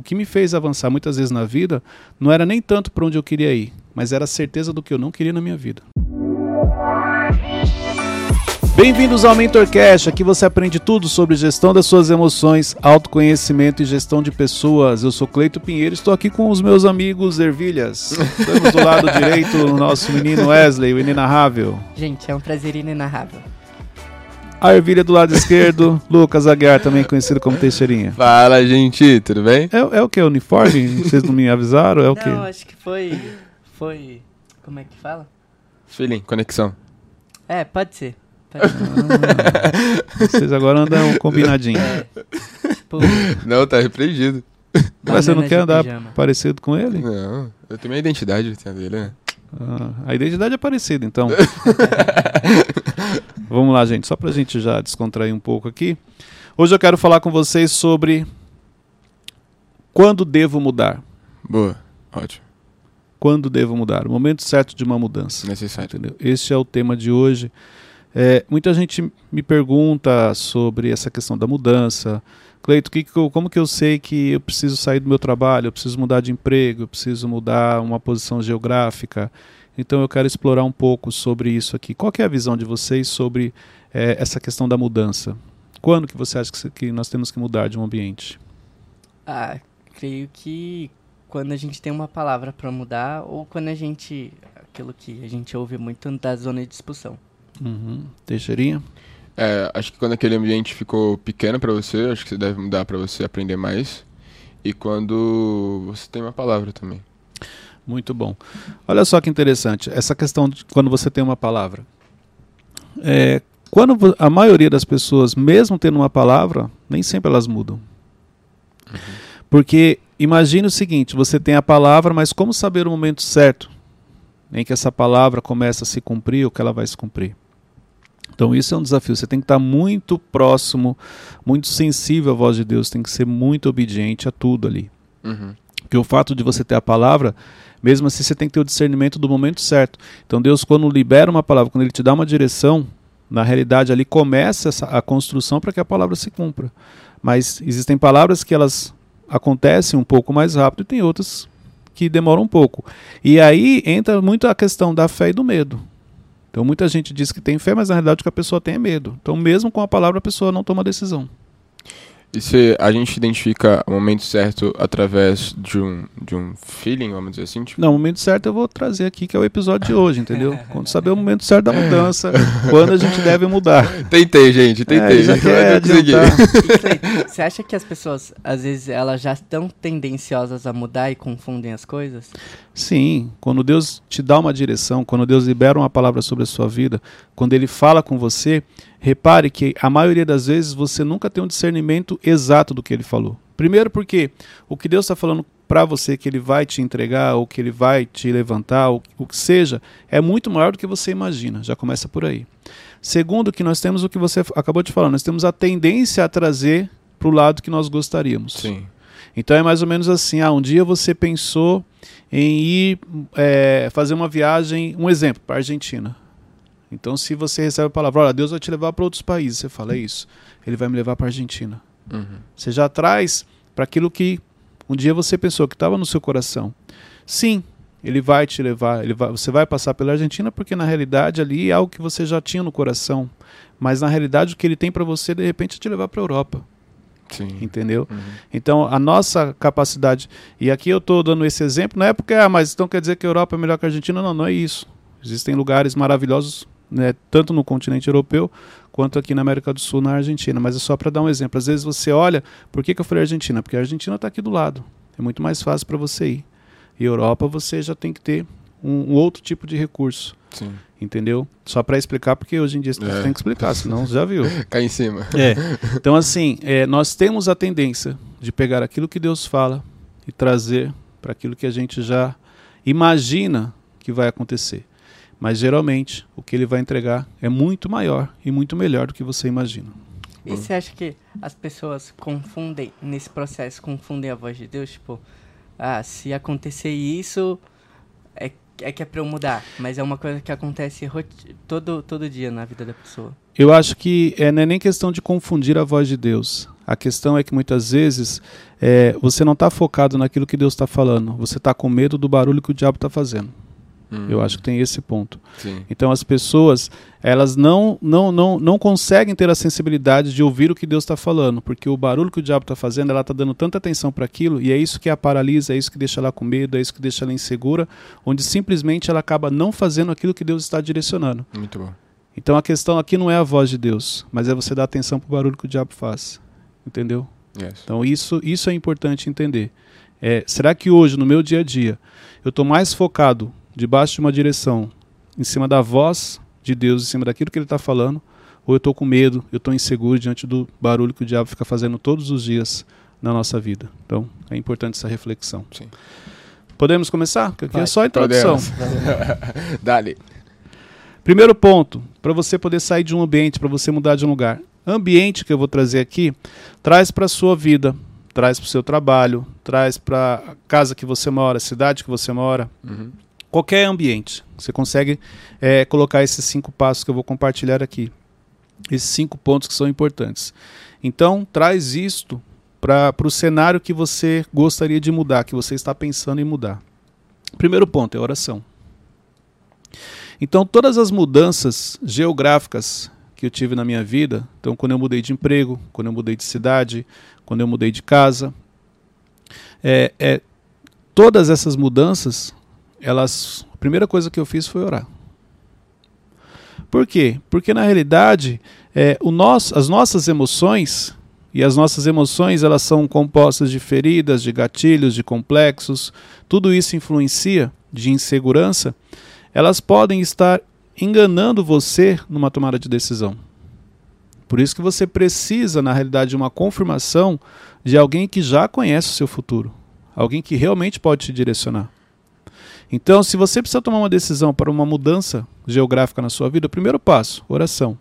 o que me fez avançar muitas vezes na vida não era nem tanto para onde eu queria ir, mas era a certeza do que eu não queria na minha vida. Bem-vindos ao MentorCast, aqui você aprende tudo sobre gestão das suas emoções, autoconhecimento e gestão de pessoas. Eu sou Cleito Pinheiro, estou aqui com os meus amigos Ervilhas. Estamos do lado direito o nosso menino Wesley, o inenarrável. Gente, é um prazer inenarrável. A ervilha do lado esquerdo, Lucas Aguiar, também conhecido como Teixeirinha. Fala, gente, tudo bem? É, é o que? Uniforme? Vocês não me avisaram? É o que? Não, acho que foi. Foi. Como é que fala? Feeling, conexão. É, pode ser. Pode ser. Ah, vocês agora andam combinadinho. É, tipo, Não, tá repreendido. Mas você não quer andar pijama. parecido com ele? Não, eu tenho minha identidade tem a dele, né? Ah, a identidade é parecida, então. Vamos lá, gente, só pra gente já descontrair um pouco aqui. Hoje eu quero falar com vocês sobre quando devo mudar. Boa, ótimo, Quando devo mudar? O momento certo de uma mudança. necessário. Entendeu? Este é o tema de hoje. É, muita gente me pergunta sobre essa questão da mudança. Cleito, que como que eu sei que eu preciso sair do meu trabalho, eu preciso mudar de emprego, eu preciso mudar uma posição geográfica? Então eu quero explorar um pouco sobre isso aqui. Qual que é a visão de vocês sobre é, essa questão da mudança? Quando que você acha que, que nós temos que mudar de um ambiente? ah, creio que quando a gente tem uma palavra pra mudar, ou quando a gente. Aquilo que a gente ouve muito da zona de expulsão. Uhum. Teixeirinha? É, acho que quando aquele ambiente ficou pequeno pra você, acho que você deve mudar pra você aprender mais. E quando você tem uma palavra também. Muito bom. Olha só que interessante, essa questão de quando você tem uma palavra. É, quando a maioria das pessoas, mesmo tendo uma palavra, nem sempre elas mudam. Porque imagine o seguinte: você tem a palavra, mas como saber o momento certo em que essa palavra começa a se cumprir ou que ela vai se cumprir? Então isso é um desafio. Você tem que estar muito próximo, muito sensível à voz de Deus, tem que ser muito obediente a tudo ali. Uhum. Porque o fato de você ter a palavra, mesmo assim você tem que ter o discernimento do momento certo. Então Deus, quando libera uma palavra, quando Ele te dá uma direção, na realidade ali começa essa, a construção para que a palavra se cumpra. Mas existem palavras que elas acontecem um pouco mais rápido e tem outras que demoram um pouco. E aí entra muito a questão da fé e do medo. Então muita gente diz que tem fé, mas na realidade o que a pessoa tem é medo. Então mesmo com a palavra a pessoa não toma decisão. E se a gente identifica o momento certo através de um, de um feeling, vamos dizer assim, tipo, Não, o momento certo eu vou trazer aqui, que é o episódio de hoje, entendeu? Quando saber o momento certo da mudança, quando a gente deve mudar. Tentei, gente, É, tentei. ele já quer você acha que as pessoas, às vezes, elas já estão tendenciosas a mudar e confundem as coisas? Sim, quando Deus te dá uma direção, quando Deus libera uma palavra sobre a sua vida, quando Ele fala com você, repare que a maioria das vezes você nunca tem um discernimento exato do que Ele falou. Primeiro porque o que Deus está falando para você que Ele vai te entregar, ou que Ele vai te levantar, ou o que seja, é muito maior do que você imagina. Já começa por aí. Segundo, que nós temos o que você acabou de falar, nós temos a tendência a trazer para o lado que nós gostaríamos. Sim. Então é mais ou menos assim: ah, um dia você pensou em ir é, fazer uma viagem, um exemplo, para a Argentina. Então, se você recebe a palavra, olha, Deus vai te levar para outros países, você fala, é isso, Ele vai me levar para a Argentina. Uhum. Você já traz para aquilo que um dia você pensou que estava no seu coração. Sim, Ele vai te levar, ele vai, você vai passar pela Argentina porque na realidade ali é algo que você já tinha no coração. Mas na realidade o que Ele tem para você de repente é te levar para a Europa, Sim. entendeu? Uhum. Então, a nossa capacidade. E aqui eu estou dando esse exemplo, não é porque, ah, mas então quer dizer que a Europa é melhor que a Argentina? Não, não é isso. Existem lugares maravilhosos, né, tanto no continente europeu quanto aqui na América do Sul, na Argentina. Mas é só para dar um exemplo. Às vezes você olha, por que, que eu falei Argentina? Porque a Argentina está aqui do lado. É muito mais fácil para você ir. E Europa você já tem que ter um, um outro tipo de recurso. Sim. Entendeu? Só para explicar, porque hoje em dia você É. tem que explicar, senão você já viu. Cai em cima. É. Então, assim, é, nós temos a tendência de pegar aquilo que Deus fala e trazer para aquilo que a gente já imagina que vai acontecer. Mas geralmente o que ele vai entregar é muito maior e muito melhor do que você imagina. E você acha que as pessoas confundem, nesse processo, confundem a voz de Deus? Tipo, ah, se acontecer isso, é, é que é pra eu mudar. Mas é uma coisa que acontece todo, todo dia na vida da pessoa. Eu acho que é, não é nem questão de confundir a voz de Deus. A questão é que muitas vezes é, você não está focado naquilo que Deus está falando. Você está com medo do barulho que o diabo está fazendo. Hum. Eu acho que tem esse ponto. Sim. Então as pessoas elas não não não, não conseguem ter a sensibilidade de ouvir o que Deus está falando, porque o barulho que o diabo está fazendo, ela está dando tanta atenção para aquilo e é isso que a paralisa, é isso que deixa ela com medo, é isso que deixa ela insegura, onde simplesmente ela acaba não fazendo aquilo que Deus está direcionando. Muito bom. Então a questão aqui não é a voz de Deus, mas é você dar atenção para o barulho que o diabo faz, entendeu? Yes. Então isso, isso é importante entender. É, será que hoje, no meu dia a dia, eu estou mais focado debaixo de uma direção, em cima da voz de Deus, em cima daquilo que Ele está falando, ou eu estou com medo, eu estou inseguro diante do barulho que o diabo fica fazendo todos os dias na nossa vida? Então é importante essa reflexão. Sim. Podemos começar? Porque aqui é Vai. só a introdução. Dali. Primeiro ponto, para você poder sair de um ambiente, para você mudar de um lugar. Ambiente que eu vou trazer aqui, traz para a sua vida, traz para o seu trabalho, traz para a casa que você mora, a cidade que você mora, Uhum. Qualquer ambiente. Você consegue é, colocar esses cinco passos que eu vou compartilhar aqui. Esses cinco pontos que são importantes. Então, traz isto para o cenário que você gostaria de mudar, que você está pensando em mudar. Primeiro ponto é oração. Então, todas as mudanças geográficas que eu tive na minha vida, então quando eu mudei de emprego, quando eu mudei de cidade, quando eu mudei de casa, é, é, todas essas mudanças, elas, a primeira coisa que eu fiz foi orar. Por quê? Porque na realidade, é, o nosso, as nossas emoções e as nossas emoções elas são compostas de feridas, de gatilhos, de complexos. Tudo isso influencia de insegurança. Elas podem estar enganando você numa tomada de decisão. Por isso que você precisa, na realidade, de uma confirmação de alguém que já conhece o seu futuro, alguém que realmente pode te direcionar. Então, se você precisa tomar uma decisão para uma mudança geográfica na sua vida, o primeiro passo, oração.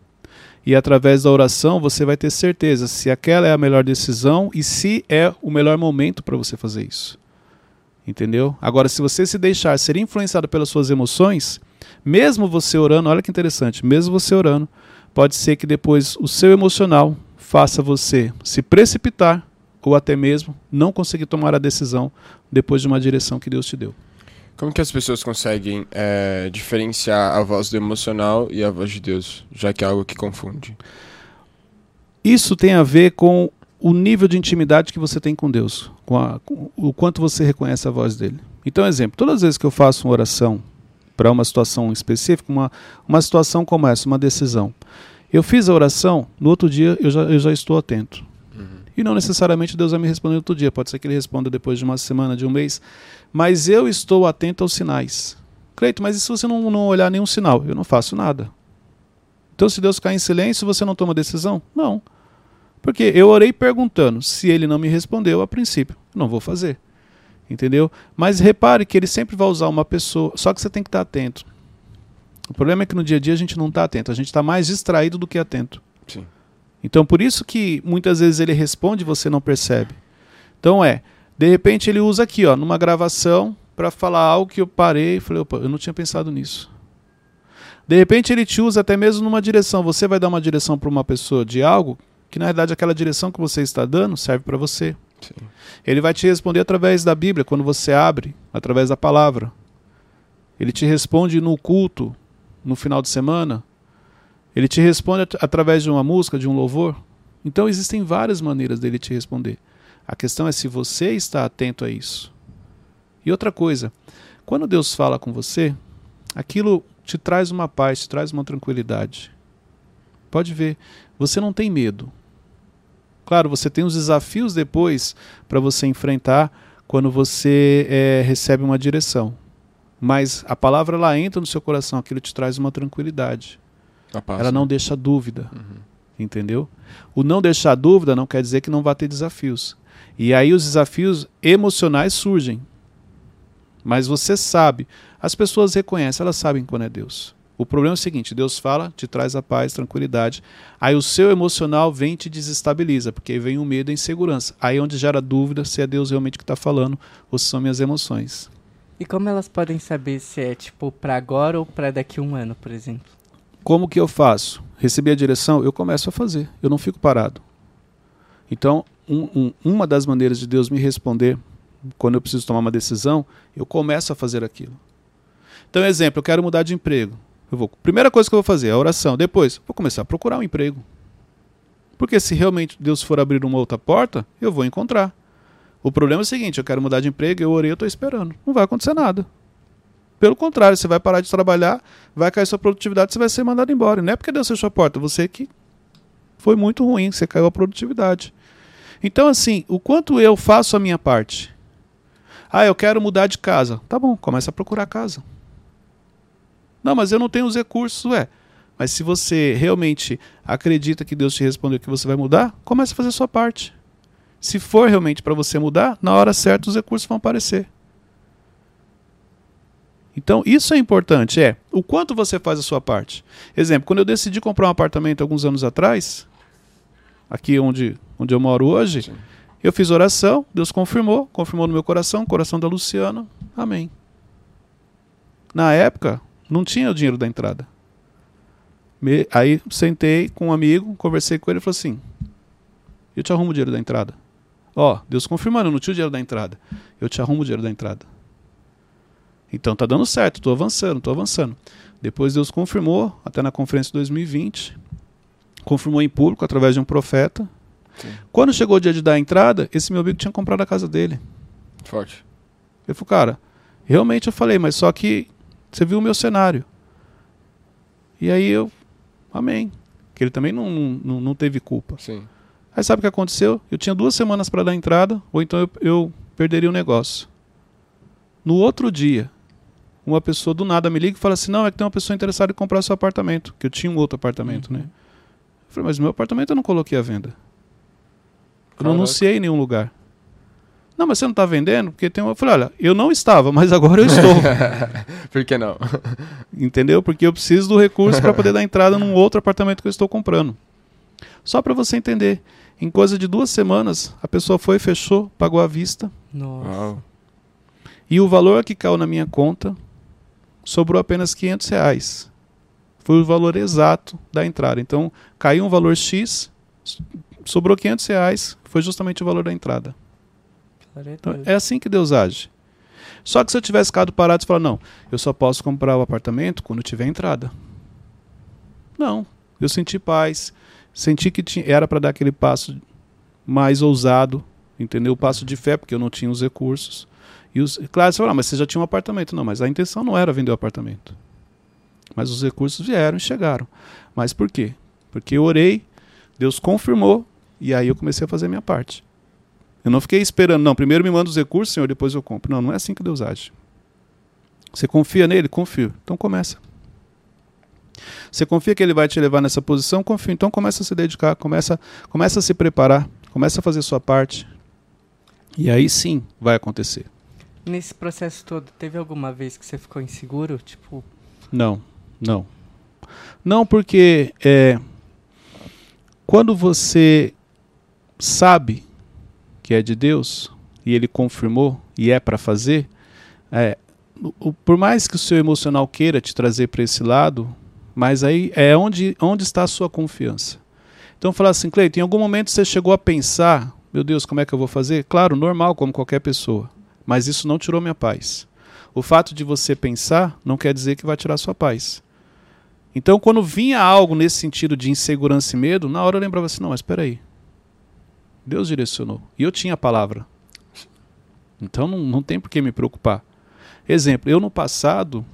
E através da oração você vai ter certeza se aquela é a melhor decisão e se é o melhor momento para você fazer isso. Entendeu? Agora, se você se deixar ser influenciado pelas suas emoções, mesmo você orando, olha que interessante, mesmo você orando, pode ser que depois o seu emocional faça você se precipitar ou até mesmo não conseguir tomar a decisão depois de uma direção que Deus te deu. Como que as pessoas conseguem é, diferenciar a voz do emocional e a voz de Deus, já que é algo que confunde? Isso tem a ver com o nível de intimidade que você tem com Deus, com, a, com o quanto você reconhece a voz dele. Então, exemplo, todas as vezes que eu faço uma oração para uma situação específica, uma, uma situação como essa, uma decisão, eu fiz a oração, no outro dia eu já, eu já estou atento. E não necessariamente Deus vai me responder outro dia, pode ser que ele responda depois de uma semana, de um mês, mas eu estou atento aos sinais. Cleito, mas e se você não, não olhar nenhum sinal? Eu não faço nada. Então, se Deus ficar em silêncio, você não toma decisão? Não. Porque eu orei perguntando. Se ele não me respondeu a princípio, não vou fazer. Entendeu? Mas repare que ele sempre vai usar uma pessoa. Só que você tem que estar atento. O problema é que no dia a dia a gente não está atento. A gente está mais distraído do que atento. Sim. Então, por isso que muitas vezes ele responde e você não percebe. Então, é. De repente ele usa aqui, ó, numa gravação, para falar algo que eu parei e falei, opa, eu não tinha pensado nisso. De repente ele te usa até mesmo numa direção. Você vai dar uma direção para uma pessoa de algo que na verdade aquela direção que você está dando serve para você. Sim. Ele vai te responder através da Bíblia, quando você abre, através da palavra. Ele te responde no culto, no final de semana. Ele te responde at através de uma música, de um louvor. Então existem várias maneiras dele te responder. A questão é se você está atento a isso. E outra coisa, quando Deus fala com você, aquilo te traz uma paz, te traz uma tranquilidade. Pode ver, você não tem medo. Claro, você tem os desafios depois para você enfrentar quando você é, recebe uma direção. Mas a palavra ela entra no seu coração, aquilo te traz uma tranquilidade. Ela não né? deixa dúvida. Uhum. Entendeu? O não deixar dúvida não quer dizer que não vai ter desafios. E aí os desafios emocionais surgem. Mas você sabe, as pessoas reconhecem, elas sabem quando é Deus. O problema é o seguinte: Deus fala, te traz a paz, tranquilidade. Aí o seu emocional vem e te desestabiliza, porque aí vem o medo e a insegurança. Aí é onde gera dúvida se é Deus realmente que está falando ou se são minhas emoções. E como elas podem saber se é, tipo, pra agora ou pra daqui a um ano, por exemplo? Como que eu faço? Recebi a direção, eu começo a fazer. Eu não fico parado. Então, um, um, uma das maneiras de Deus me responder quando eu preciso tomar uma decisão, eu começo a fazer aquilo. Então, exemplo, eu quero mudar de emprego. Eu vou, primeira coisa que eu vou fazer é a oração. Depois, vou começar a procurar um emprego. Porque se realmente Deus for abrir uma outra porta, eu vou encontrar. O problema é o seguinte: eu quero mudar de emprego, eu orei, eu estou esperando. Não vai acontecer nada. Pelo contrário, você vai parar de trabalhar, vai cair sua produtividade, você vai ser mandado embora. Não é porque Deus fechou a porta, você que foi muito ruim, você caiu a produtividade. Então, assim, o quanto eu faço a minha parte? Ah, eu quero mudar de casa. Tá bom, começa a procurar casa. Não, mas eu não tenho os recursos, é. Mas se você realmente acredita que Deus te respondeu que você vai mudar, comece a fazer a sua parte. Se for realmente para você mudar, na hora certa os recursos vão aparecer. Então, isso é importante, é o quanto você faz a sua parte. Exemplo, quando eu decidi comprar um apartamento alguns anos atrás, aqui onde, onde eu moro hoje, Sim. eu fiz oração, Deus confirmou, confirmou no meu coração, coração da Luciana, amém. Na época, não tinha o dinheiro da entrada. Me, aí sentei com um amigo, conversei com ele e falou assim: Eu te arrumo o dinheiro da entrada. Ó, Deus confirmando, eu não tinha o dinheiro da entrada. Eu te arrumo o dinheiro da entrada. Então tá dando certo, tô avançando, tô avançando. Depois Deus confirmou, até na conferência de 2020, confirmou em público através de um profeta. Sim. Quando chegou o dia de dar a entrada, esse meu amigo tinha comprado a casa dele. Forte. Ele falou, cara, realmente eu falei, mas só que você viu o meu cenário. E aí eu, amém. Que ele também não, não, não teve culpa. Sim. Aí sabe o que aconteceu? Eu tinha duas semanas para dar entrada, ou então eu, eu perderia o negócio. No outro dia, uma pessoa do nada me liga e fala assim: não, é que tem uma pessoa interessada em comprar seu apartamento, que eu tinha um outro apartamento, né? uhum. né? Eu falei, mas meu apartamento eu não coloquei à venda. Eu não anunciei em nenhum lugar. Não, mas você não está vendendo? Porque tem uma. Eu falei, olha, eu não estava, mas agora eu estou. Por que não? Entendeu? Porque eu preciso do recurso para poder dar entrada num outro apartamento que eu estou comprando. Só para você entender. Em coisa de duas semanas, a pessoa foi, fechou, pagou à vista. Nossa. E o valor que caiu na minha conta sobrou apenas 500 reais. Foi o valor exato da entrada. Então, caiu um valor X, sobrou 500 reais, foi justamente o valor da entrada. Então, é assim que Deus age. Só que se eu tivesse ficado parado e falar, não, eu só posso comprar o apartamento quando tiver entrada. Não. Eu senti paz, senti que tinha, era para dar aquele passo mais ousado, entendeu? O passo de fé, porque eu não tinha os recursos. E os, claro, você fala, ah, mas você já tinha um apartamento. Não, mas a intenção não era vender o apartamento. Mas os recursos vieram e chegaram. Mas por quê? Porque eu orei, Deus confirmou, e aí eu comecei a fazer a minha parte. Eu não fiquei esperando, não, primeiro me manda os recursos, Senhor, depois eu compro. Não, não é assim que Deus age. Você confia nele? Confio. Então começa. Você confia que ele vai te levar nessa posição? Confio. Então começa a se dedicar, começa, começa a se preparar, começa a fazer sua parte. E aí sim vai acontecer. Nesse processo todo, teve alguma vez que você ficou inseguro? Tipo. Não, não. Não, porque é, quando você sabe que é de Deus e ele confirmou e é para fazer, é, o, por mais que o seu emocional queira te trazer para esse lado, mas aí é onde, onde está a sua confiança. Então, falar assim, Cleiton, em algum momento você chegou a pensar, meu Deus, como é que eu vou fazer? Claro, normal, como qualquer pessoa mas isso não tirou minha paz. O fato de você pensar não quer dizer que vai tirar sua paz. Então, quando vinha algo nesse sentido de insegurança e medo, na hora eu lembrava assim: não, mas espera aí. Deus direcionou. E eu tinha a palavra. Então não, não tem por que me preocupar. Exemplo, eu no passado,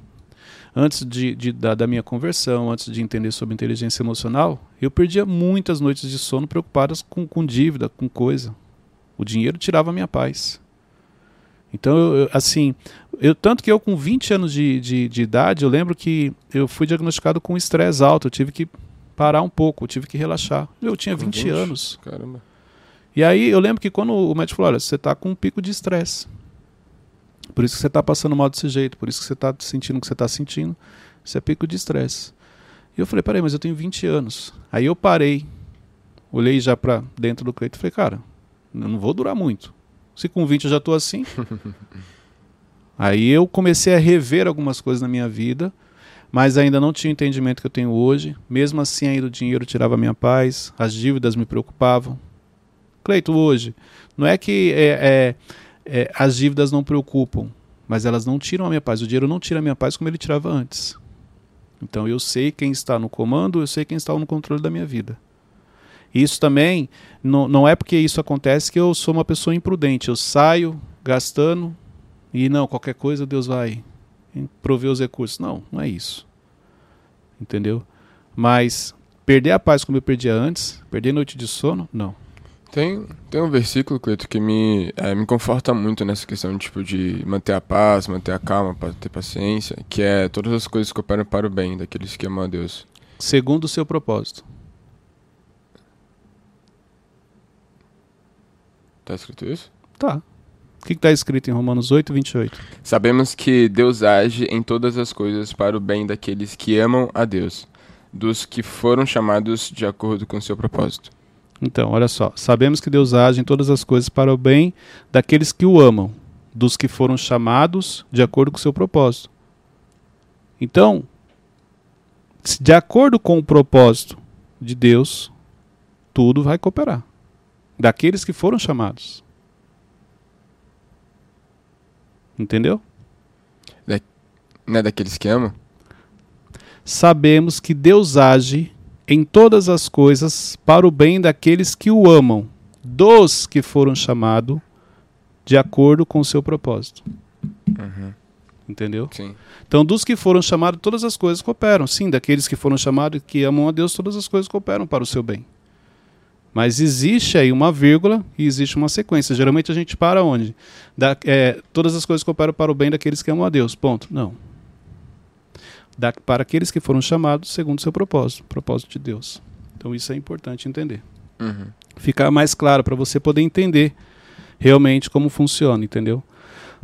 antes de, de da, da, minha conversão, antes de entender sobre inteligência emocional, eu perdia muitas noites de sono preocupadas com, com dívida, com coisa. O dinheiro tirava a minha paz. Então, eu, assim, eu, tanto que eu com 20 anos de, de, de, idade, eu lembro que eu fui diagnosticado com estresse alto, eu tive que parar um pouco, eu tive que relaxar. Eu tinha 20 Deus, anos. Caramba. E aí eu lembro que quando o médico falou, olha, você está com um pico de estresse. Por isso que você está passando mal desse jeito, por isso que você está sentindo o que você está sentindo. Isso é pico de estresse. E eu falei, peraí, mas eu tenho 20 anos. Aí eu parei, olhei já para dentro do peito e falei, cara, eu não vou durar muito. Se com 20 eu já estou assim. Aí eu comecei a rever algumas coisas na minha vida, mas ainda não tinha o entendimento que eu tenho hoje. Mesmo assim, ainda o dinheiro tirava a minha paz, as dívidas me preocupavam. Cleito, hoje, não é que é, é, é, as dívidas não preocupam, mas elas não tiram a minha paz. O dinheiro não tira a minha paz como ele tirava antes. Então eu sei quem está no comando, eu sei quem está no controle da minha vida. Isso também não, não é porque isso acontece que eu sou uma pessoa imprudente. Eu saio gastando e não, qualquer coisa Deus vai prover os recursos. Não, não é isso. Entendeu? Mas perder a paz como eu perdia antes, perder noite de sono, não. Tem, tem um versículo, Cleito, que me, é, me conforta muito nessa questão tipo, de manter a paz, manter a calma, ter paciência, que é todas as coisas que operam para o bem daqueles que amam a Deus. Segundo o seu propósito. Tá escrito isso? Tá. O que está escrito em Romanos 8, 28? Sabemos que Deus age em todas as coisas para o bem daqueles que amam a Deus, dos que foram chamados de acordo com o seu propósito. Então, olha só. Sabemos que Deus age em todas as coisas para o bem daqueles que o amam, dos que foram chamados de acordo com o seu propósito. Então, de acordo com o propósito de Deus, tudo vai cooperar. Daqueles que foram chamados. Entendeu? Da, não é daqueles que amam? Sabemos que Deus age em todas as coisas para o bem daqueles que o amam, dos que foram chamados de acordo com o seu propósito. Uhum. Entendeu? Sim. Então, dos que foram chamados, todas as coisas cooperam. Sim, daqueles que foram chamados que amam a Deus, todas as coisas cooperam para o seu bem. Mas existe aí uma vírgula e existe uma sequência. Geralmente a gente para onde? Da, é, todas as coisas cooperam para o bem daqueles que amam a Deus. Ponto. Não da, para aqueles que foram chamados segundo o seu propósito, propósito de Deus. Então isso é importante entender. Uhum. Ficar mais claro para você poder entender realmente como funciona, entendeu?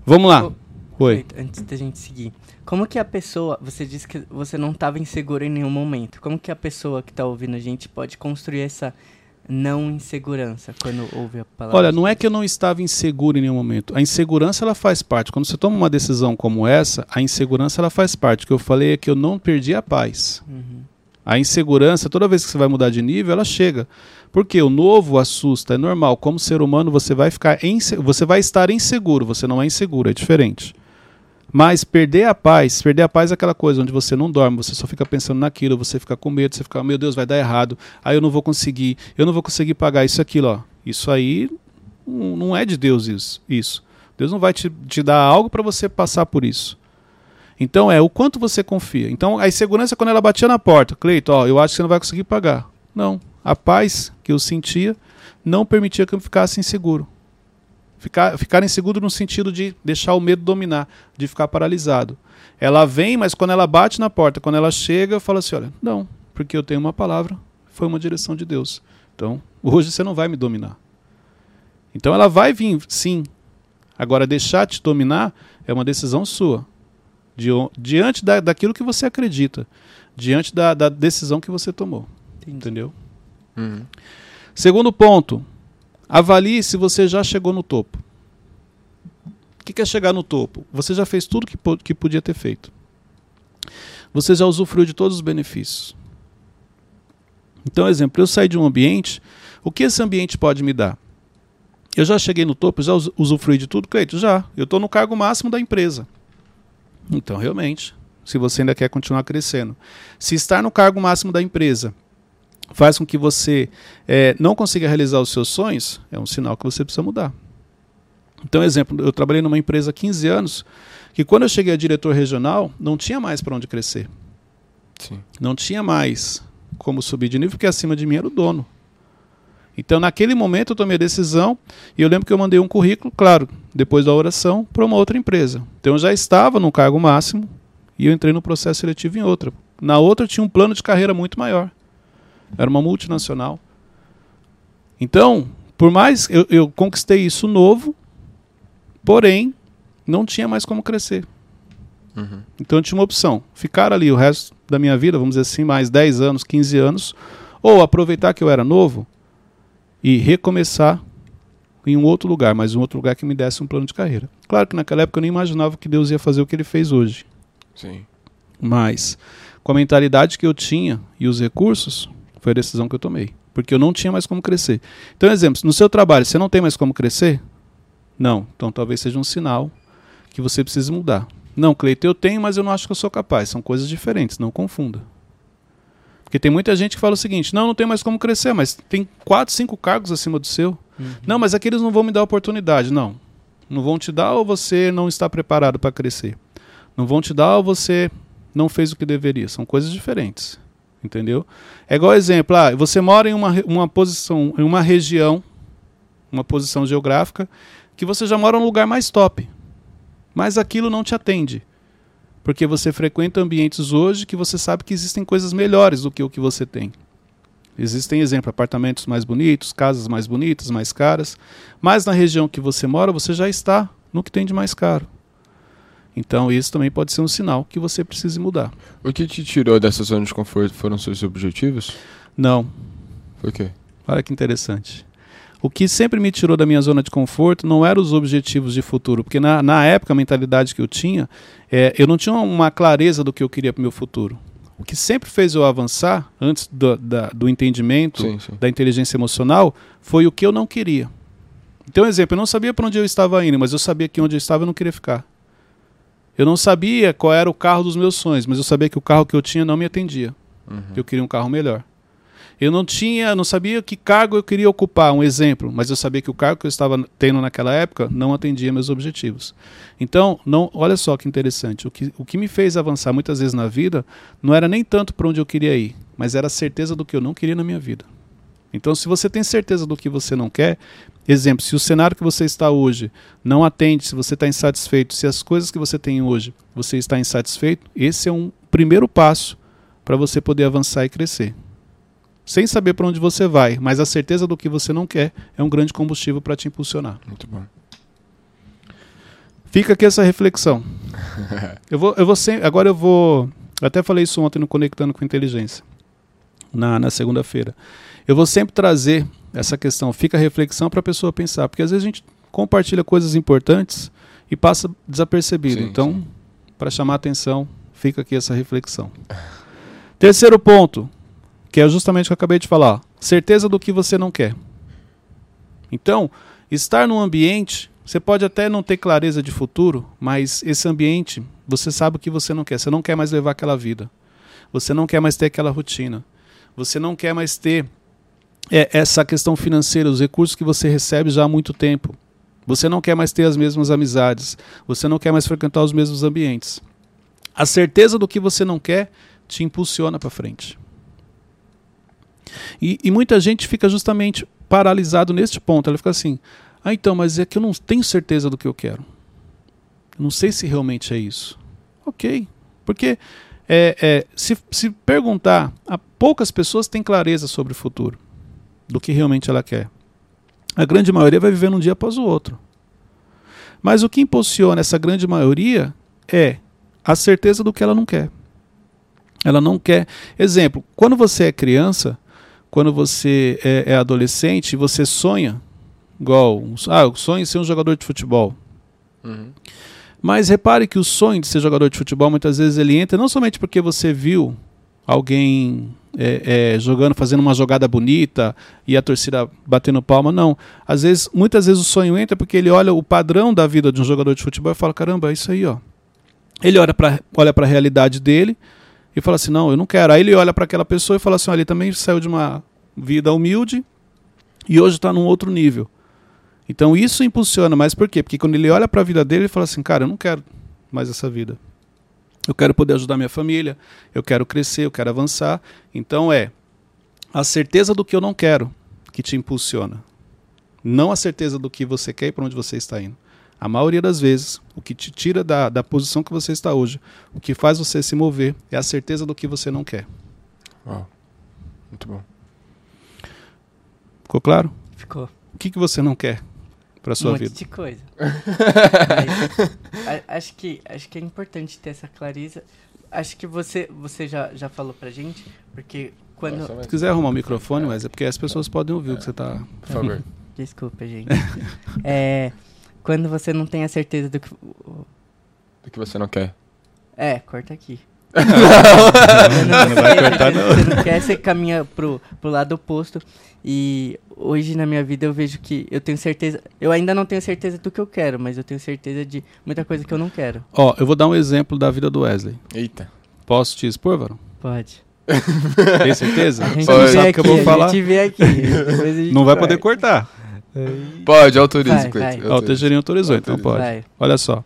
Vamos lá. Oi. Antes da gente seguir, como que a pessoa, você disse que você não estava inseguro em nenhum momento. Como que a pessoa que está ouvindo a gente pode construir essa não insegurança quando ouve a palavra? Olha, não é que eu não estava inseguro em nenhum momento. A insegurança ela faz parte. Quando você toma uma decisão como essa, a insegurança ela faz parte. O que eu falei é que eu não perdi a paz. Uhum. A insegurança, toda vez que você vai mudar de nível, ela chega. Porque o novo assusta, é normal. Como ser humano, você vai ficar você vai estar inseguro, você não é inseguro, é diferente. Mas perder a paz, perder a paz é aquela coisa onde você não dorme, você só fica pensando naquilo, você fica com medo, você fica, meu Deus, vai dar errado, aí eu não vou conseguir, eu não vou conseguir pagar isso aquilo, ó. Isso aí não é de Deus isso. isso. Deus não vai te, te dar algo para você passar por isso. Então é o quanto você confia. Então a insegurança é quando ela batia na porta, Cleito, ó, eu acho que você não vai conseguir pagar. Não, a paz que eu sentia não permitia que eu ficasse inseguro. Ficar, ficar inseguro no sentido de deixar o medo dominar, de ficar paralisado. Ela vem, mas quando ela bate na porta, quando ela chega, eu falo assim: olha, não, porque eu tenho uma palavra, foi uma direção de Deus. Então, hoje você não vai me dominar. Então ela vai vir, sim. Agora, deixar te dominar é uma decisão sua. diante da, daquilo que você acredita. Diante da, da decisão que você tomou. Entendi. Entendeu? Uhum. Segundo ponto, Avalie se você já chegou no topo. O que é chegar no topo? Você já fez tudo que, que podia ter feito. Você já usufruiu de todos os benefícios. Então, exemplo, eu saí de um ambiente, o que esse ambiente pode me dar? Eu já cheguei no topo, já usufruí de tudo, Cleito? Já. Eu estou no cargo máximo da empresa. Então, realmente, se você ainda quer continuar crescendo. Se estar no cargo máximo da empresa faz com que você é, não consiga realizar os seus sonhos, é um sinal que você precisa mudar. Então, exemplo, eu trabalhei numa empresa há 15 anos que quando eu cheguei a diretor regional, não tinha mais para onde crescer. Sim. Não tinha mais como subir de nível, porque acima de mim era o dono. Então, naquele momento, eu tomei a decisão e eu lembro que eu mandei um currículo, claro, depois da oração, para uma outra empresa. Então, eu já estava no cargo máximo e eu entrei no processo seletivo em outra. Na outra, tinha um plano de carreira muito maior. Era uma multinacional. Então, por mais eu, eu conquistei isso novo, porém não tinha mais como crescer. Uhum. Então eu tinha uma opção: ficar ali o resto da minha vida, vamos dizer assim, mais 10 anos, 15 anos, ou aproveitar que eu era novo e recomeçar em um outro lugar, mas um outro lugar que me desse um plano de carreira. Claro que naquela época eu nem imaginava que Deus ia fazer o que ele fez hoje. Sim. Mas com a mentalidade que eu tinha e os recursos, foi a decisão que eu tomei. porque eu não tinha mais como crescer. Então, exemplo, no seu trabalho, você não tem mais como crescer? Não. Então, talvez seja um sinal que você precise mudar. Não, Cleiton, eu tenho, mas eu não acho que eu sou capaz. São coisas diferentes, não confunda. Porque tem muita gente que fala o seguinte: não, não tem mais como crescer, mas tem quatro, cinco cargos acima do seu. Uhum. Não, mas aqueles não vão me dar oportunidade. Não. Não vão te dar ou você não está preparado para crescer. Não vão te dar ou você não fez o que deveria. São coisas diferentes. Entendeu? É igual exemplo, ah, você mora em uma, uma posição, em uma região, uma posição geográfica, que você já mora num lugar mais top. Mas aquilo não te atende. Porque você frequenta ambientes hoje que você sabe que existem coisas melhores do que o que você tem. Existem, exemplo, apartamentos mais bonitos, casas mais bonitas, mais caras. Mas na região que você mora, você já está no que tem de mais caro. Então isso também pode ser um sinal que você precise mudar. O que te tirou dessa zona de conforto foram seus objetivos? Não. Por quê? Olha que interessante. O que sempre me tirou da minha zona de conforto não eram os objetivos de futuro, porque na, na época a mentalidade que eu tinha, é, eu não tinha uma clareza do que eu queria para o meu futuro. O que sempre fez eu avançar, antes do, da, do entendimento, sim, sim. da inteligência emocional, foi o que eu não queria. Então, um exemplo, eu não sabia para onde eu estava indo, mas eu sabia que onde eu estava eu não queria ficar. Eu não sabia qual era o carro dos meus sonhos, mas eu sabia que o carro que eu tinha não me atendia. Uhum. Eu queria um carro melhor. Eu não tinha, não sabia que cargo eu queria ocupar, um exemplo, mas eu sabia que o cargo que eu estava tendo naquela época não atendia meus objetivos. Então, não, olha só que interessante. O que, o que me fez avançar muitas vezes na vida não era nem tanto para onde eu queria ir, mas era a certeza do que eu não queria na minha vida. Então, se você tem certeza do que você não quer, exemplo, se o cenário que você está hoje não atende, se você está insatisfeito, se as coisas que você tem hoje você está insatisfeito, esse é um primeiro passo para você poder avançar e crescer. Sem saber para onde você vai, mas a certeza do que você não quer é um grande combustível para te impulsionar. Muito bom. Fica aqui essa reflexão. eu vou, eu vou sem, agora eu vou. Eu até falei isso ontem no Conectando com Inteligência, na, na segunda-feira. Eu vou sempre trazer essa questão, fica a reflexão para a pessoa pensar, porque às vezes a gente compartilha coisas importantes e passa desapercebido. Sim, então, para chamar a atenção, fica aqui essa reflexão. Terceiro ponto, que é justamente o que eu acabei de falar: certeza do que você não quer. Então, estar num ambiente, você pode até não ter clareza de futuro, mas esse ambiente, você sabe o que você não quer. Você não quer mais levar aquela vida. Você não quer mais ter aquela rotina. Você não quer mais ter é essa questão financeira, os recursos que você recebe já há muito tempo. Você não quer mais ter as mesmas amizades, você não quer mais frequentar os mesmos ambientes. A certeza do que você não quer te impulsiona para frente. E, e, muita gente fica justamente paralisado neste ponto. Ela fica assim: ah, então, mas é que eu não tenho certeza do que eu quero. Eu não sei se realmente é isso. Ok. Porque é, é, se, se perguntar, poucas pessoas têm clareza sobre o futuro do que realmente ela quer. A grande maioria vai vivendo um dia após o outro. Mas o que impulsiona essa grande maioria é a certeza do que ela não quer. Ela não quer. Exemplo, quando você é criança, quando você é, é adolescente, você sonha, igual, ah, eu sonho em ser um jogador de futebol. Uhum. Mas repare que o sonho de ser jogador de futebol muitas vezes ele entra não somente porque você viu alguém é, é, jogando, fazendo uma jogada bonita e a torcida batendo palma, não. Às vezes, muitas vezes o sonho entra porque ele olha o padrão da vida de um jogador de futebol e fala: caramba, é isso aí, ó. Ele olha para olha a realidade dele e fala assim: não, eu não quero. Aí ele olha para aquela pessoa e fala assim: olha, ele também saiu de uma vida humilde e hoje está num outro nível. Então isso impulsiona, mas por quê? Porque quando ele olha para a vida dele, ele fala assim: cara, eu não quero mais essa vida. Eu quero poder ajudar minha família, eu quero crescer, eu quero avançar. Então é a certeza do que eu não quero que te impulsiona. Não a certeza do que você quer e para onde você está indo. A maioria das vezes, o que te tira da, da posição que você está hoje, o que faz você se mover, é a certeza do que você não quer. Uau. Muito bom. Ficou claro? Ficou. O que, que você não quer? Para sua um vida. monte de coisa. Mas, acho que acho que é importante ter essa clareza. Acho que você você já já falou pra gente, porque quando Se quiser arrumar o microfone, mas é porque as pessoas podem ouvir o que você tá. Por favor. Desculpa, gente. é, quando você não tem a certeza do que do que você não quer. É, corta aqui. Você não, não vai cortar, não. Você não quer, você caminha pro, pro lado oposto. E hoje na minha vida eu vejo que eu tenho certeza. Eu ainda não tenho certeza do que eu quero, mas eu tenho certeza de muita coisa que eu não quero. Ó, eu vou dar um exemplo da vida do Wesley. Eita. Posso te expor, Varão? Pode. Tem certeza? A gente não vê sabe aqui, que eu vou a falar? gente vê aqui. a gente Não vai corta. poder cortar. Pode, autorize, Vai, Cleiton. o. Tejeirinho autorizou, então Autoriza. pode. Vai. Olha só.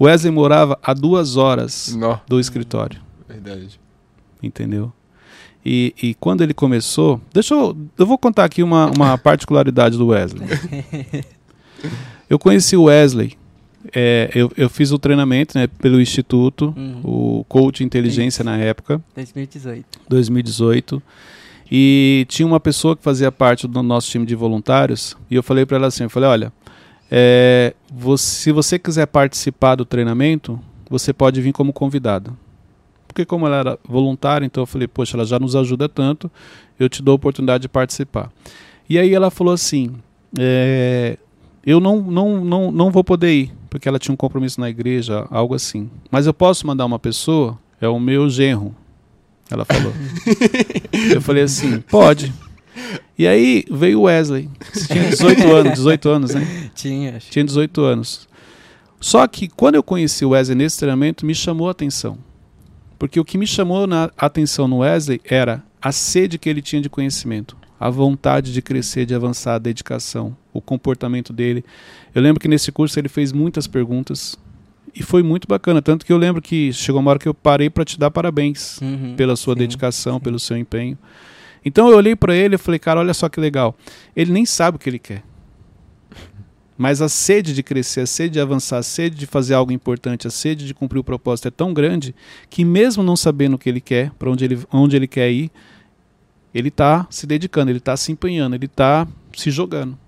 Wesley morava a duas horas do escritório, verdade. entendeu? E, e quando ele começou. Deixa eu. Eu vou contar aqui uma, uma particularidade do Wesley. Eu conheci o Wesley. é, eu, eu fiz o treinamento né, pelo Instituto, Uhum. o Coach Inteligência na época, 2018. 2018. E tinha uma pessoa que fazia parte do nosso time de voluntários. E eu falei para ela assim: eu falei, olha, é, você- se você quiser participar do treinamento, você pode vir como convidada. Porque como ela era voluntária, então eu falei, poxa, ela já nos ajuda tanto, eu te dou a oportunidade de participar. E aí ela falou assim, é, eu não, não, não, não vou poder ir, porque ela tinha um compromisso na igreja, algo assim. Mas eu posso mandar uma pessoa, é o meu genro. Ela falou. eu falei assim, pode. E aí veio o Wesley. Tinha 18 anos, 18 anos, né? Tinha, acho. Tinha 18 anos. Só que quando eu conheci o Wesley nesse treinamento, me chamou a atenção. Porque o que me chamou na a atenção no Wesley era a sede que ele tinha de conhecimento, a vontade de crescer, de avançar, a dedicação, o comportamento dele. Eu lembro que nesse curso ele fez muitas perguntas e foi muito bacana, tanto que eu lembro que chegou uma hora que eu parei para te dar parabéns Uhum, pela sua sim, dedicação, sim. pelo seu empenho. Então eu olhei para ele e falei, cara, olha só que legal. Ele nem sabe o que ele quer. Mas a sede de crescer, a sede de avançar, a sede de fazer algo importante, a sede de cumprir o propósito é tão grande que mesmo não sabendo o que ele quer, para onde ele, onde ele quer ir, ele está se dedicando, ele está se empenhando, ele está se jogando.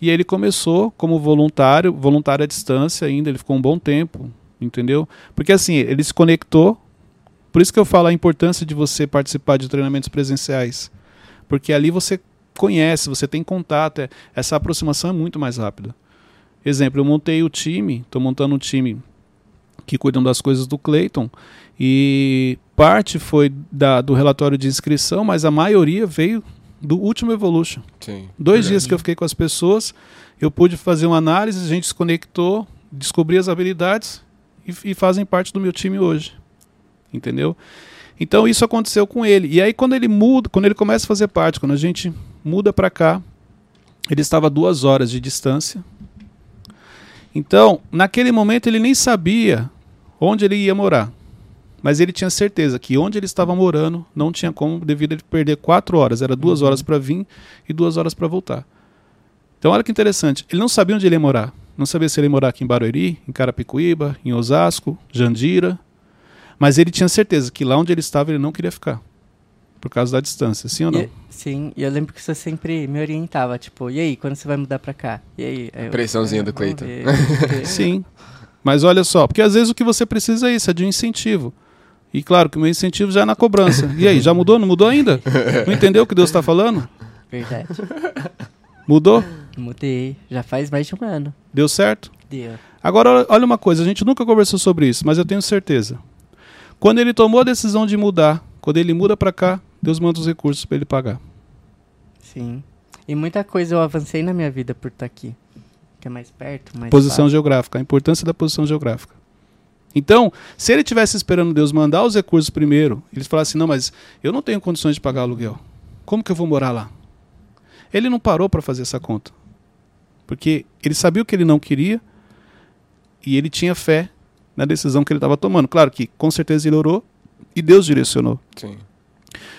E ele começou como voluntário, voluntário à distância ainda, ele ficou um bom tempo, entendeu? Porque assim, ele se conectou por isso que eu falo a importância de você participar de treinamentos presenciais. Porque ali você conhece, você tem contato, é- essa aproximação é muito mais rápida. Exemplo, eu montei o time, estou montando um time que cuidam das coisas do Clayton e parte foi da- do relatório de inscrição, mas a maioria veio do último Evolution. Sim. Dois verdade. dias que eu fiquei com as pessoas, eu pude fazer uma análise, a gente se conectou, descobri as habilidades e, e fazem parte do meu time hoje. Entendeu? Então isso aconteceu com ele. E aí quando ele muda, quando ele começa a fazer parte, quando a gente muda para cá, ele estava a duas horas de distância. Então, naquele momento ele nem sabia onde ele ia morar. Mas ele tinha certeza que onde ele estava morando não tinha como, devido a ele perder quatro horas. Era duas horas para vir e duas horas para voltar. Então, olha que interessante. Ele não sabia onde ele ia morar. Não sabia se ele ia morar aqui em Barueri, em Carapicuíba, em Osasco, Jandira. Mas ele tinha certeza que lá onde ele estava ele não queria ficar. Por causa da distância, sim ou não? E- sim, e eu lembro que você sempre me orientava, tipo, e aí, quando você vai mudar pra cá? E aí? Aí eu, Pressãozinha do vamos Cleiton. Sim. Mas olha só, porque às vezes o que você precisa é isso, é de um incentivo. E claro que o meu incentivo já é na cobrança. E aí, já mudou? Não mudou ainda? Não entendeu o que Deus está falando? Verdade. Mudou? Mudei. Já faz mais de um ano. Deu certo? Deu. Agora, olha uma coisa, a gente nunca conversou sobre isso, mas eu tenho certeza. Quando ele tomou a decisão de mudar, quando ele muda para cá, Deus manda os recursos para ele pagar. Sim. E muita coisa eu avancei na minha vida por estar aqui. Que é mais perto, mais posição fácil. geográfica, a importância da posição geográfica. Então, se ele tivesse esperando Deus mandar os recursos primeiro, ele falasse assim, não, mas eu não tenho condições de pagar aluguel. Como que eu vou morar lá? Ele não parou para fazer essa conta. Porque ele sabia o que ele não queria e ele tinha fé na decisão que ele estava tomando. Claro que, com certeza, ele orou e Deus direcionou. Sim.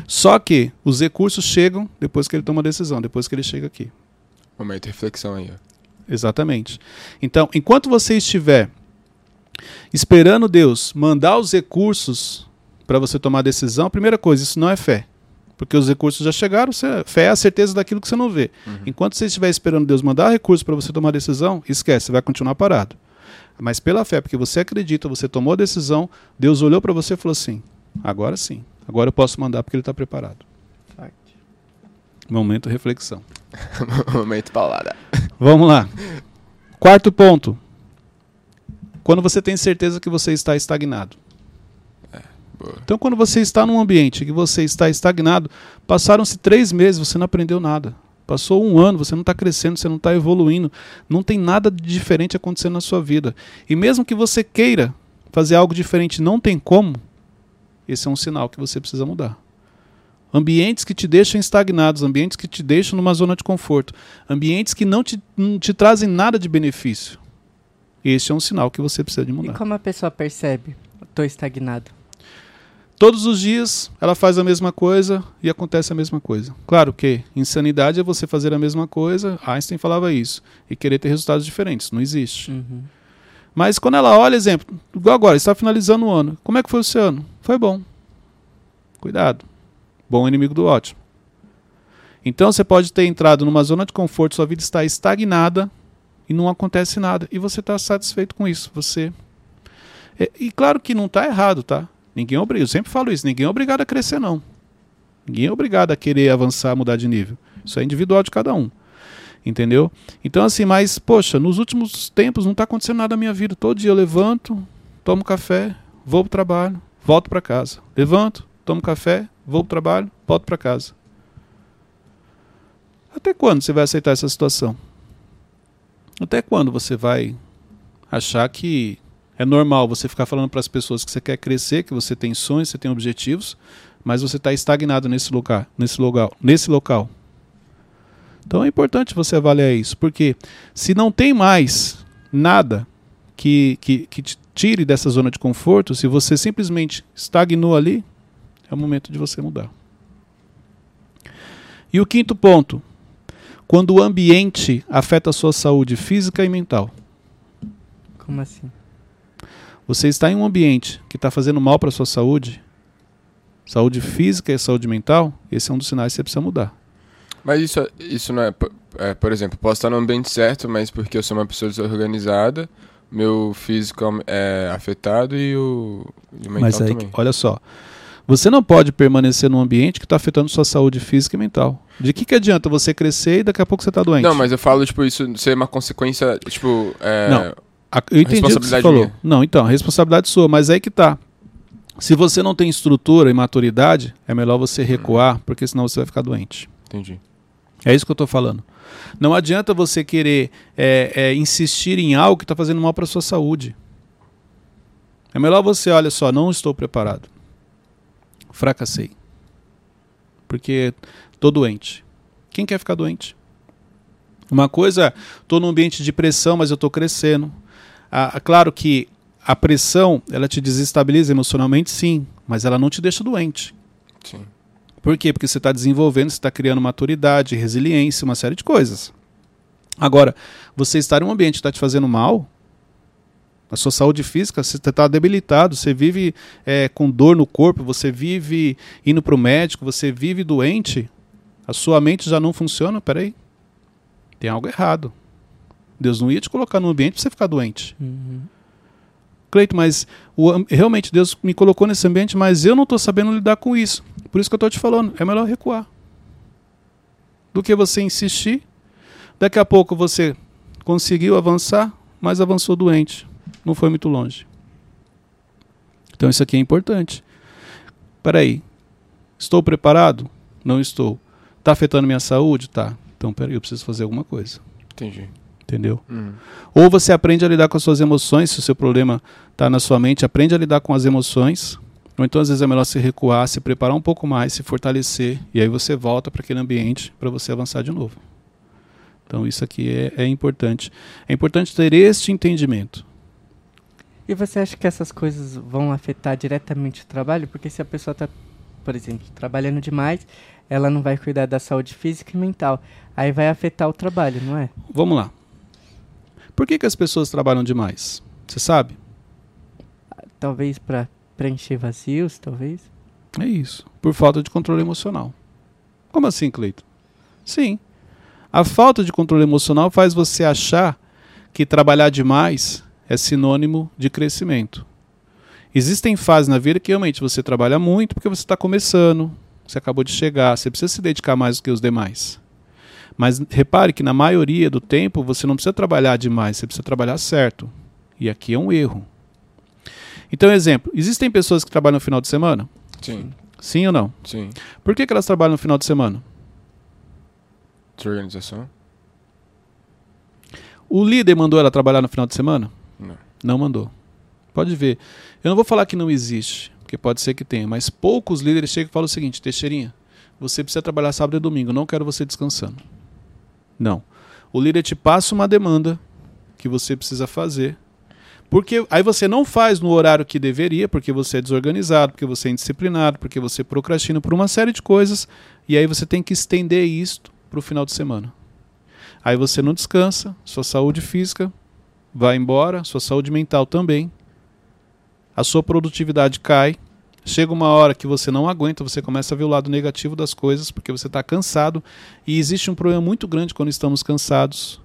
Só que os recursos chegam depois que ele toma a decisão, depois que ele chega aqui. Momento de reflexão aí, ó. Exatamente. Então, enquanto você estiver esperando Deus mandar os recursos para você tomar a decisão, primeira coisa, isso não é fé. Porque os recursos já chegaram, você- fé é a certeza daquilo que você não vê. Enquanto você estiver esperando Deus mandar recursos para você tomar a decisão, esquece, você vai continuar parado. Mas pela fé, porque você acredita, você tomou a decisão, Deus olhou para você e falou assim: agora sim, agora eu posso mandar porque Ele está preparado. Momento reflexão. Momento paulada. Vamos lá. Quarto ponto. Quando você tem certeza que você está estagnado. Boa. Então, quando você está num ambiente que você está estagnado, passaram-se três meses, você não aprendeu nada. Passou um ano, você não está crescendo, você não está evoluindo, não tem nada de diferente acontecendo na sua vida. E mesmo que você queira fazer algo diferente, não tem como, esse é um sinal que você precisa mudar. Ambientes que te deixam estagnados, ambientes que te deixam numa zona de conforto, ambientes que não te, não te trazem nada de benefício. Esse é um sinal que você precisa de E mudar. como a pessoa percebe? Tô estagnado. Todos os dias ela faz a mesma coisa e acontece a mesma coisa. Claro que insanidade é você fazer a mesma coisa, Einstein falava isso, e querer ter resultados diferentes. Não existe. Uhum. Mas quando ela olha, exemplo, igual agora, está finalizando o ano. Como é que foi o seu ano? Foi bom. Cuidado. Bom inimigo do ótimo. Então você pode ter entrado numa zona de conforto, sua vida está estagnada e não acontece nada. E você está satisfeito com isso. Você. É, e claro que não está errado, tá? Ninguém é obriga. Eu sempre falo isso, ninguém é obrigado a crescer, não. Ninguém é obrigado a querer avançar, mudar de nível. Isso é individual de cada um. Entendeu? Então, assim, mas, poxa, nos últimos tempos não está acontecendo nada na minha vida. Todo dia eu levanto, tomo café, vou pro trabalho, volto para casa. Levanto, tomo café, vou pro trabalho, volto para casa. Até quando você vai aceitar essa situação? Até quando você vai achar que é normal você ficar falando para as pessoas que você quer crescer, que você tem sonhos, você tem objetivos, mas você está estagnado nesse lugar, nesse local, nesse local. Então é importante você avaliar isso, porque se não tem mais nada que, que, que te tire dessa zona de conforto, se você simplesmente estagnou ali, é o momento de você mudar. E o quinto ponto, quando o ambiente afeta a sua saúde física e mental. Como assim? Você está em um ambiente que está fazendo mal para a sua saúde, saúde física e saúde mental, esse é um dos sinais que você precisa mudar. Mas isso, isso não é, é, Por exemplo, posso estar no ambiente certo, mas porque eu sou uma pessoa desorganizada, meu físico é afetado e o, e o mental Mas aí, também. olha só, você não pode permanecer num ambiente que está afetando sua saúde física e mental. De que, que adianta você crescer e daqui a pouco você está doente? Não, mas eu falo, tipo, isso ser uma consequência, tipo. É, Não. A- eu entendi o que você falou. minha. Não, então, a responsabilidade sua, mas aí que tá. Se você não tem estrutura e maturidade, é melhor você recuar, porque senão você vai ficar doente. Entendi. É isso que eu estou falando. Não adianta você querer é, é, insistir em algo que está fazendo mal para sua saúde. É melhor você, olha só, não estou preparado. Fracassei. Porque estou doente. Quem quer ficar doente? Uma coisa, estou num ambiente de pressão, mas eu estou crescendo. Ah, claro que a pressão, ela te desestabiliza emocionalmente, sim, mas ela não te deixa doente. Sim. Por quê? Porque você está desenvolvendo, você está criando maturidade, resiliência, uma série de coisas. Agora, você estar em um ambiente que está te fazendo mal, a sua saúde física, você está debilitado, você vive é, com dor no corpo, você vive indo para o médico, você vive doente, a sua mente já não funciona, peraí, tem algo errado. Deus não ia te colocar num ambiente para você ficar doente. Uhum. Cleito, mas o realmente Deus me colocou nesse ambiente, mas eu não estou sabendo lidar com isso. Por isso que eu estou te falando, é melhor recuar. Do que você insistir. Daqui a pouco você conseguiu avançar, mas avançou doente. Não foi muito longe. Então isso aqui é importante. Peraí, estou preparado? Não estou. Está afetando minha saúde? Tá. Então peraí, eu preciso fazer alguma coisa. Entendi. Entendeu? Uhum. Ou você aprende a lidar com as suas emoções, se o seu problema está na sua mente, aprende a lidar com as emoções. Ou então, às vezes, é melhor se recuar, se preparar um pouco mais, se fortalecer, e aí você volta para aquele ambiente para você avançar de novo. Então, isso aqui é, é importante. É importante ter este entendimento. E você acha que essas coisas vão afetar diretamente o trabalho? Porque se a pessoa está, por exemplo, trabalhando demais, ela não vai cuidar da saúde física e mental. Aí vai afetar o trabalho, não é? Vamos lá. Por que, que as pessoas trabalham demais? Você sabe? Talvez para preencher vazios, talvez. É isso. Por falta de controle emocional. Como assim, Cleito? Sim. A falta de controle emocional faz você achar que trabalhar demais é sinônimo de crescimento. Existem fases na vida que realmente você trabalha muito porque você está começando, você acabou de chegar, você precisa se dedicar mais do que os demais. Mas repare que na maioria do tempo você não precisa trabalhar demais, você precisa trabalhar certo. E aqui é um erro. Então, exemplo, existem pessoas que trabalham no final de semana? Sim, Sim ou não? sim. Por que, que elas trabalham no final de semana? Desorganização? O líder mandou ela trabalhar no final de semana? Não. Não mandou. Pode ver. Eu não vou falar que não existe, porque pode ser que tenha, mas poucos líderes chegam e falam o seguinte: Teixeirinha, você precisa trabalhar sábado e domingo, não quero você descansando. Não. O líder te passa uma demanda que você precisa fazer. Porque aí você não faz no horário que deveria, porque você é desorganizado, porque você é indisciplinado, porque você procrastina por uma série de coisas, e aí você tem que estender isto para o final de semana. Aí você não descansa, sua saúde física vai embora, sua saúde mental também. A sua produtividade cai. Chega uma hora que você não aguenta, você começa a ver o lado negativo das coisas, porque você está cansado. E existe um problema muito grande quando estamos cansados.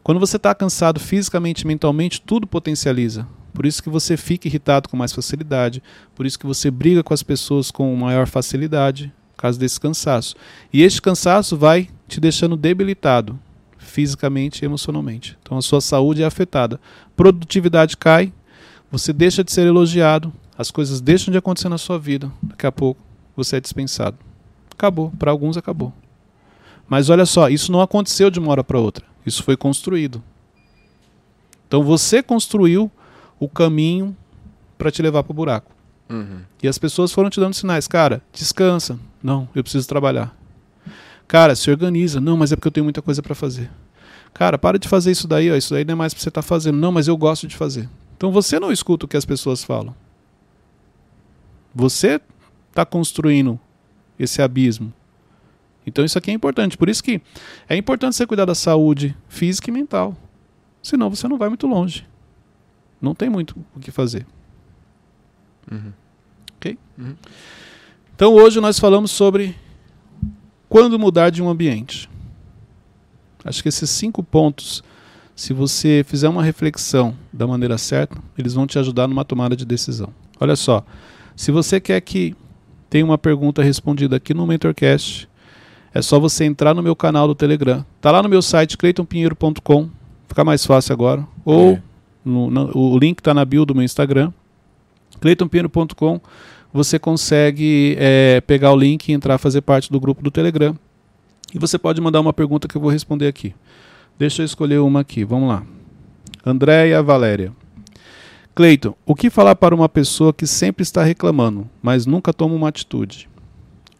Quando você está cansado fisicamente mentalmente, tudo potencializa. Por isso que você fica irritado com mais facilidade, por isso que você briga com as pessoas com maior facilidade, por causa desse cansaço. E este cansaço vai te deixando debilitado, fisicamente e emocionalmente. Então a sua saúde é afetada. Produtividade cai, você deixa de ser elogiado, as coisas deixam de acontecer na sua vida. Daqui a pouco você é dispensado. Acabou, para alguns acabou. Mas olha só, isso não aconteceu de uma hora para outra. Isso foi construído. Então você construiu o caminho para te levar para o buraco. Uhum. E as pessoas foram te dando sinais. Cara, descansa. Não, eu preciso trabalhar. Cara, se organiza. Não, mas é porque eu tenho muita coisa para fazer. Cara, para de fazer isso daí. Ó. Isso daí não é mais para você estar fazendo. Não, mas eu gosto de fazer. Então você não escuta o que as pessoas falam. Você está construindo esse abismo. Então isso aqui é importante. Por isso que é importante você cuidar da saúde física e mental. Senão você não vai muito longe. Não tem muito o que fazer. Uhum. Ok? Uhum. Então hoje nós falamos sobre quando mudar de um ambiente. Acho que esses cinco pontos, se você fizer uma reflexão da maneira certa, eles vão te ajudar numa tomada de decisão. Olha só, se você quer que tenha uma pergunta respondida aqui no Mentorcast, é só você entrar no meu canal do Telegram. Tá lá no meu site cleitonpinheiro.com, fica mais fácil agora. Ou É. no- no- o link está na bio do meu Instagram, cleitonpinheiro.com. Você consegue é, pegar o link e entrar fazer parte do grupo do Telegram. E você pode mandar uma pergunta que eu vou responder aqui. Deixa eu escolher uma aqui, vamos lá. Andréia Valéria. Cleiton, o que falar para uma pessoa que sempre está reclamando, mas nunca toma uma atitude?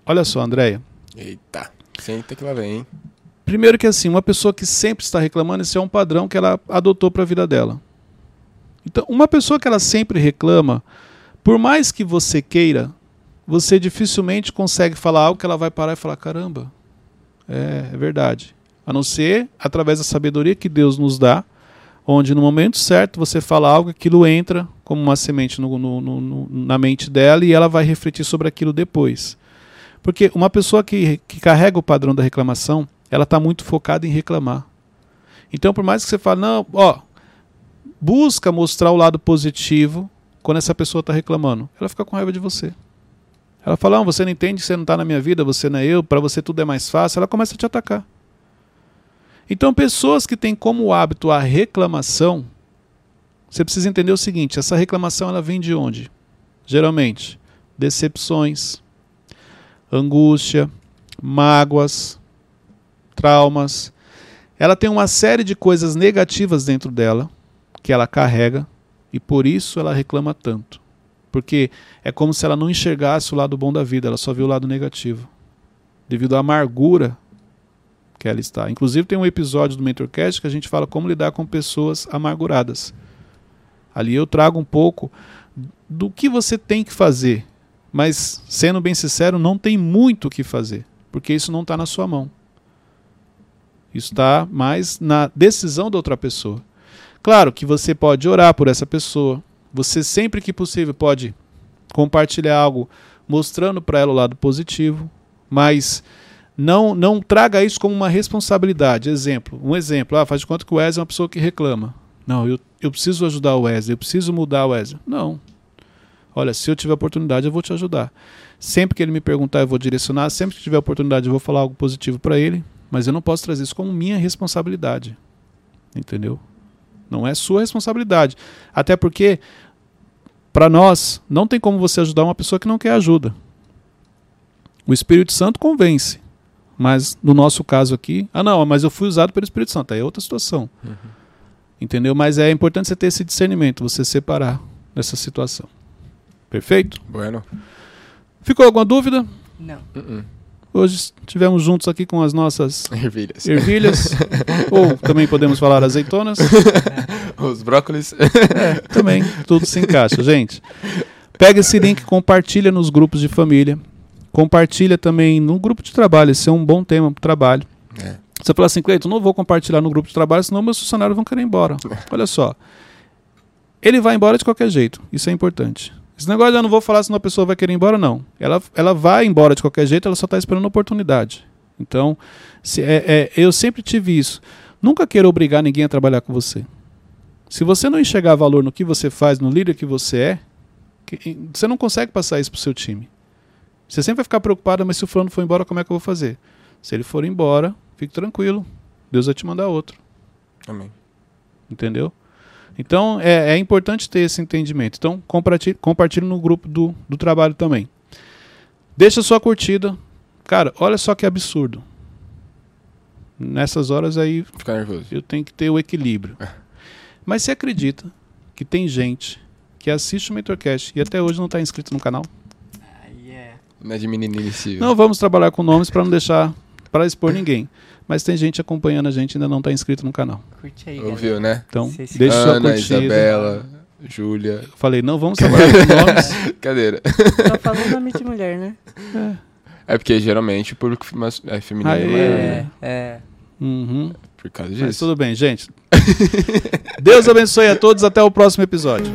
Olha só, Andréia. Eita, senta que lá vem, hein? Primeiro que assim, uma pessoa que sempre está reclamando, esse é um padrão que ela adotou para a vida dela. Então, uma pessoa que ela sempre reclama, por mais que você queira, você dificilmente consegue falar algo que ela vai parar e falar: caramba, é, é verdade. A não ser através da sabedoria que Deus nos dá, onde no momento certo você fala algo, aquilo entra como uma semente no- no- no- na mente dela e ela vai refletir sobre aquilo depois. Porque uma pessoa que, que carrega o padrão da reclamação, ela está muito focada em reclamar. Então, por mais que você fale, não, ó, busca mostrar o lado positivo quando essa pessoa está reclamando. Ela fica com raiva de você. Ela fala, não, você não entende você não está na minha vida, você não é eu, para você tudo é mais fácil. Ela começa a te atacar. Então, pessoas que têm como hábito a reclamação, você precisa entender o seguinte: essa reclamação ela vem de onde? Geralmente, decepções, angústia, mágoas, traumas. Ela tem uma série de coisas negativas dentro dela que ela carrega e por isso ela reclama tanto. Porque é como se ela não enxergasse o lado bom da vida, ela só viu o lado negativo. Devido à amargura que ela está. Inclusive tem um episódio do Mentorcast que a gente fala como lidar com pessoas amarguradas. Ali eu trago um pouco do que você tem que fazer, mas sendo bem sincero, não tem muito o que fazer, porque isso não está na sua mão. Isso está mais na decisão da outra pessoa. Claro que você pode orar por essa pessoa, você sempre que possível pode compartilhar algo mostrando para ela o lado positivo, mas não não traga isso como uma responsabilidade. Exemplo, um exemplo, ah, faz de conta que o Wesley é uma pessoa que reclama. Não, eu, eu preciso ajudar o Wesley, eu preciso mudar o Wesley. Não. Olha, se eu tiver oportunidade, eu vou te ajudar. Sempre que ele me perguntar, eu vou direcionar. Sempre que tiver oportunidade, eu vou falar algo positivo para ele. Mas eu não posso trazer isso como minha responsabilidade. Entendeu? Não é sua responsabilidade. Até porque, para nós, não tem como você ajudar uma pessoa que não quer ajuda. O Espírito Santo convence. Mas no nosso caso aqui, ah não, mas eu fui usado pelo Espírito Santo, aí é outra situação. Uhum. Entendeu? Mas é importante você ter esse discernimento, você separar dessa situação. Perfeito? Bueno. Ficou alguma dúvida? Não. Uh-uh. Hoje estivemos juntos aqui com as nossas Ervilhas. ervilhas, ou também podemos falar azeitonas. Os brócolis. É, também, tudo se encaixa. Gente, pega esse link, compartilha nos grupos de família. Compartilha também no grupo de trabalho. Esse é um bom tema para o trabalho. É. Você fala assim, Cleiton, não vou compartilhar no grupo de trabalho, senão meus funcionários vão querer ir embora. Olha só. Ele vai embora de qualquer jeito. Isso é importante. Esse negócio eu não vou falar senão a pessoa vai querer ir embora, não. Ela, ela vai embora de qualquer jeito, ela só está esperando a oportunidade. Então, se, é, é, eu sempre tive isso. Nunca queira obrigar ninguém a trabalhar com você. Se você não enxergar valor no que você faz, no líder que você é, que- você não consegue passar isso pro seu time. Você sempre vai ficar preocupado, mas se o fulano for embora, como é que eu vou fazer? Se ele for embora, fique tranquilo. Deus vai te mandar outro. Amém. Entendeu? Então é, é importante ter esse entendimento. Então compartilhe, compartilhe no grupo do, do trabalho também. Deixa sua curtida. Cara, olha só que absurdo. Nessas horas aí Ficar nervoso. eu tenho que ter o equilíbrio. Mas você acredita que tem gente que assiste o Mentorcast e até hoje não está inscrito no canal? É. Não é vamos trabalhar com nomes para não deixar para expor ninguém. Mas tem gente acompanhando a gente e ainda não está inscrito no canal. Curte aí, Ouviu, galera. né? Então, sim. deixa sua Ana, curtida. Isabela, Júlia. Eu falei, não vamos trabalhar com nomes. Cadeira. Só falou nome de mulher, né? É porque geralmente o público mas- é feminino Aê. é? É, é. Uhum. Por causa Mas disso. tudo bem, gente. Deus abençoe a todos. Até o próximo episódio.